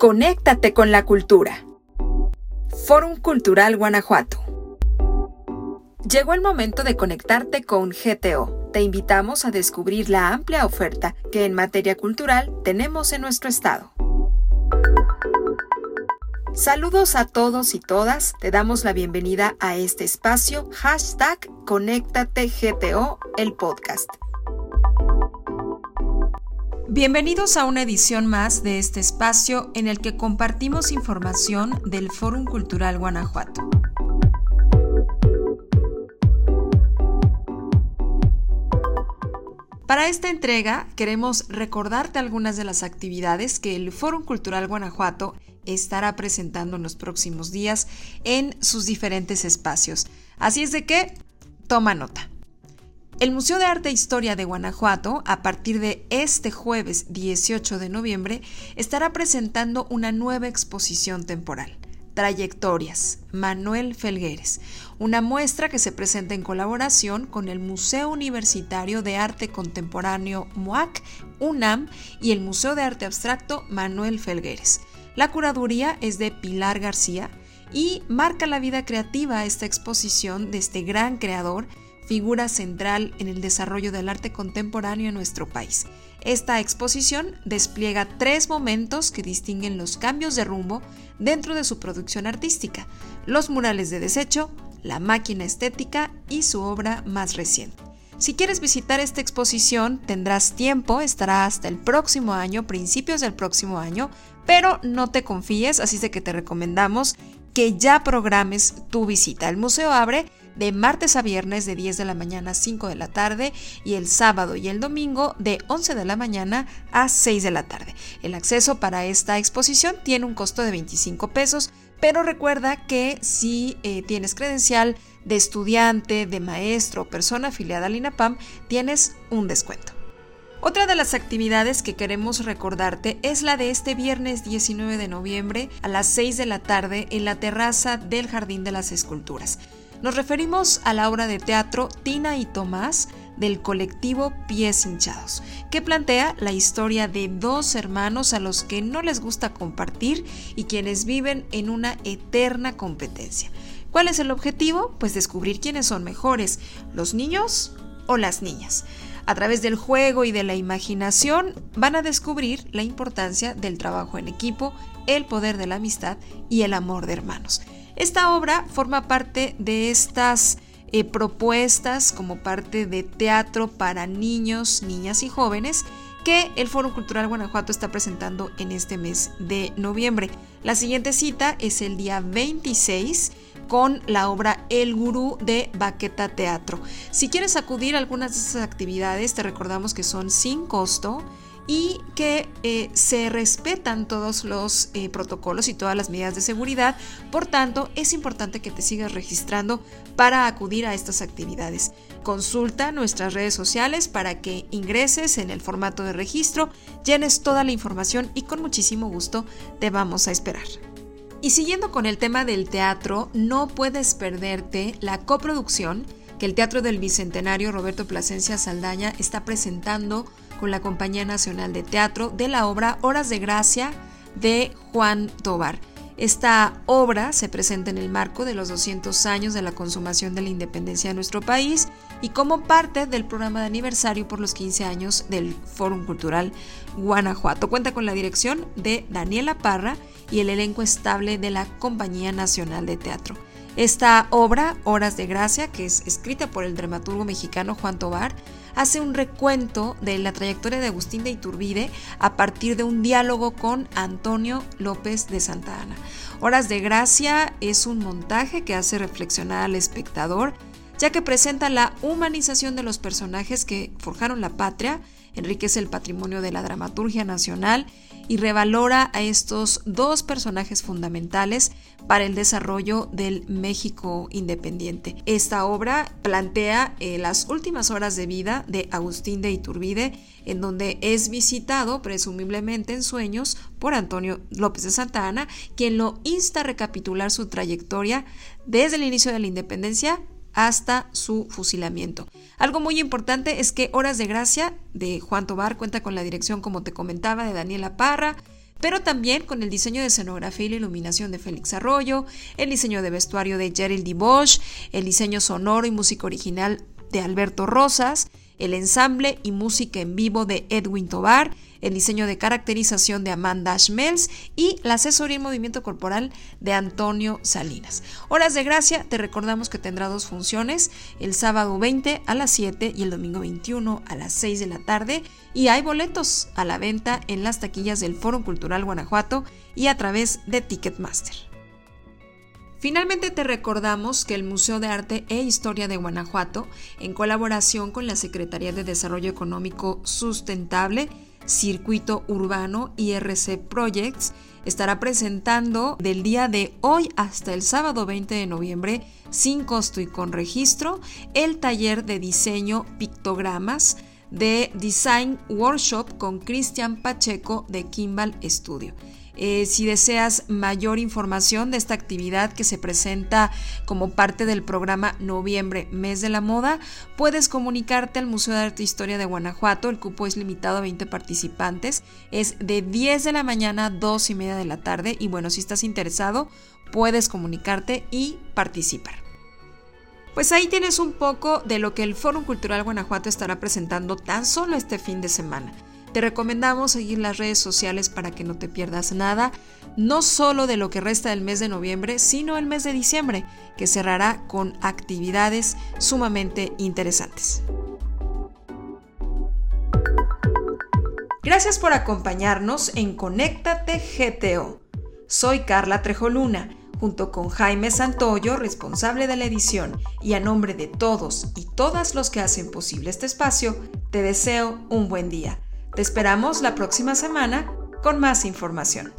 Conéctate con la cultura. Fórum Cultural Guanajuato. Llegó el momento de conectarte con GTO. Te invitamos a descubrir la amplia oferta que en materia cultural tenemos en nuestro estado. Saludos a todos y todas, te damos la bienvenida a este espacio hashtag ConéctateGTO, el podcast. Bienvenidos a una edición más de este espacio en el que compartimos información del Fórum Cultural Guanajuato. Para esta entrega queremos recordarte algunas de las actividades que el Fórum Cultural Guanajuato estará presentando en los próximos días en sus diferentes espacios. Así es de que toma nota. El Museo de Arte e Historia de Guanajuato, a partir de este jueves 18 de noviembre, estará presentando una nueva exposición temporal. Trayectorias, Manuel Felgueres, una muestra que se presenta en colaboración con el Museo Universitario de Arte Contemporáneo MUAC, UNAM y el Museo de Arte Abstracto Manuel Felgueres. La curaduría es de Pilar García y marca la vida creativa esta exposición de este gran creador figura central en el desarrollo del arte contemporáneo en nuestro país. Esta exposición despliega tres momentos que distinguen los cambios de rumbo dentro de su producción artística, los murales de desecho, la máquina estética y su obra más reciente. Si quieres visitar esta exposición, tendrás tiempo, estará hasta el próximo año, principios del próximo año, pero no te confíes, así de que te recomendamos que ya programes tu visita. El museo abre de martes a viernes de 10 de la mañana a 5 de la tarde y el sábado y el domingo de 11 de la mañana a 6 de la tarde. El acceso para esta exposición tiene un costo de 25 pesos, pero recuerda que si eh, tienes credencial de estudiante, de maestro o persona afiliada al INAPAM, tienes un descuento. Otra de las actividades que queremos recordarte es la de este viernes 19 de noviembre a las 6 de la tarde en la terraza del Jardín de las Esculturas. Nos referimos a la obra de teatro Tina y Tomás del colectivo Pies Hinchados, que plantea la historia de dos hermanos a los que no les gusta compartir y quienes viven en una eterna competencia. ¿Cuál es el objetivo? Pues descubrir quiénes son mejores, los niños o las niñas. A través del juego y de la imaginación van a descubrir la importancia del trabajo en equipo, el poder de la amistad y el amor de hermanos. Esta obra forma parte de estas eh, propuestas como parte de teatro para niños, niñas y jóvenes que el Foro Cultural Guanajuato está presentando en este mes de noviembre. La siguiente cita es el día 26 con la obra El Gurú de Baqueta Teatro. Si quieres acudir a algunas de esas actividades, te recordamos que son sin costo y que eh, se respetan todos los eh, protocolos y todas las medidas de seguridad. Por tanto, es importante que te sigas registrando para acudir a estas actividades. Consulta nuestras redes sociales para que ingreses en el formato de registro, llenes toda la información y con muchísimo gusto te vamos a esperar. Y siguiendo con el tema del teatro, no puedes perderte la coproducción que el Teatro del Bicentenario Roberto Plasencia Saldaña está presentando con la Compañía Nacional de Teatro de la obra Horas de Gracia de Juan Tobar. Esta obra se presenta en el marco de los 200 años de la consumación de la independencia de nuestro país y como parte del programa de aniversario por los 15 años del Fórum Cultural Guanajuato. Cuenta con la dirección de Daniela Parra y el elenco estable de la Compañía Nacional de Teatro. Esta obra, Horas de Gracia, que es escrita por el dramaturgo mexicano Juan Tobar, hace un recuento de la trayectoria de Agustín de Iturbide a partir de un diálogo con Antonio López de Santa Ana. Horas de Gracia es un montaje que hace reflexionar al espectador, ya que presenta la humanización de los personajes que forjaron la patria, enriquece el patrimonio de la dramaturgia nacional y revalora a estos dos personajes fundamentales para el desarrollo del México independiente. Esta obra plantea eh, las últimas horas de vida de Agustín de Iturbide, en donde es visitado presumiblemente en sueños por Antonio López de Santa Ana, quien lo insta a recapitular su trayectoria desde el inicio de la independencia hasta su fusilamiento. Algo muy importante es que Horas de Gracia de Juan Tobar cuenta con la dirección, como te comentaba, de Daniela Parra, pero también con el diseño de escenografía y la iluminación de Félix Arroyo, el diseño de vestuario de Gerald Bosch, el diseño sonoro y música original de Alberto Rosas, el ensamble y música en vivo de Edwin Tobar, el diseño de caracterización de Amanda Schmelz y la asesoría en movimiento corporal de Antonio Salinas. Horas de Gracia, te recordamos que tendrá dos funciones, el sábado 20 a las 7 y el domingo 21 a las 6 de la tarde, y hay boletos a la venta en las taquillas del Foro Cultural Guanajuato y a través de Ticketmaster. Finalmente te recordamos que el Museo de Arte e Historia de Guanajuato, en colaboración con la Secretaría de Desarrollo Económico Sustentable, Circuito Urbano y RC Projects, estará presentando del día de hoy hasta el sábado 20 de noviembre, sin costo y con registro, el taller de diseño pictogramas de Design Workshop con Cristian Pacheco de Kimball Studio. Eh, si deseas mayor información de esta actividad que se presenta como parte del programa Noviembre, Mes de la Moda, puedes comunicarte al Museo de Arte e Historia de Guanajuato. El cupo es limitado a 20 participantes. Es de 10 de la mañana a 2 y media de la tarde. Y bueno, si estás interesado, puedes comunicarte y participar. Pues ahí tienes un poco de lo que el Foro Cultural Guanajuato estará presentando tan solo este fin de semana. Te recomendamos seguir las redes sociales para que no te pierdas nada, no solo de lo que resta del mes de noviembre, sino el mes de diciembre, que cerrará con actividades sumamente interesantes. Gracias por acompañarnos en Conéctate GTO. Soy Carla Trejoluna, junto con Jaime Santoyo, responsable de la edición, y a nombre de todos y todas los que hacen posible este espacio, te deseo un buen día. Te esperamos la próxima semana con más información.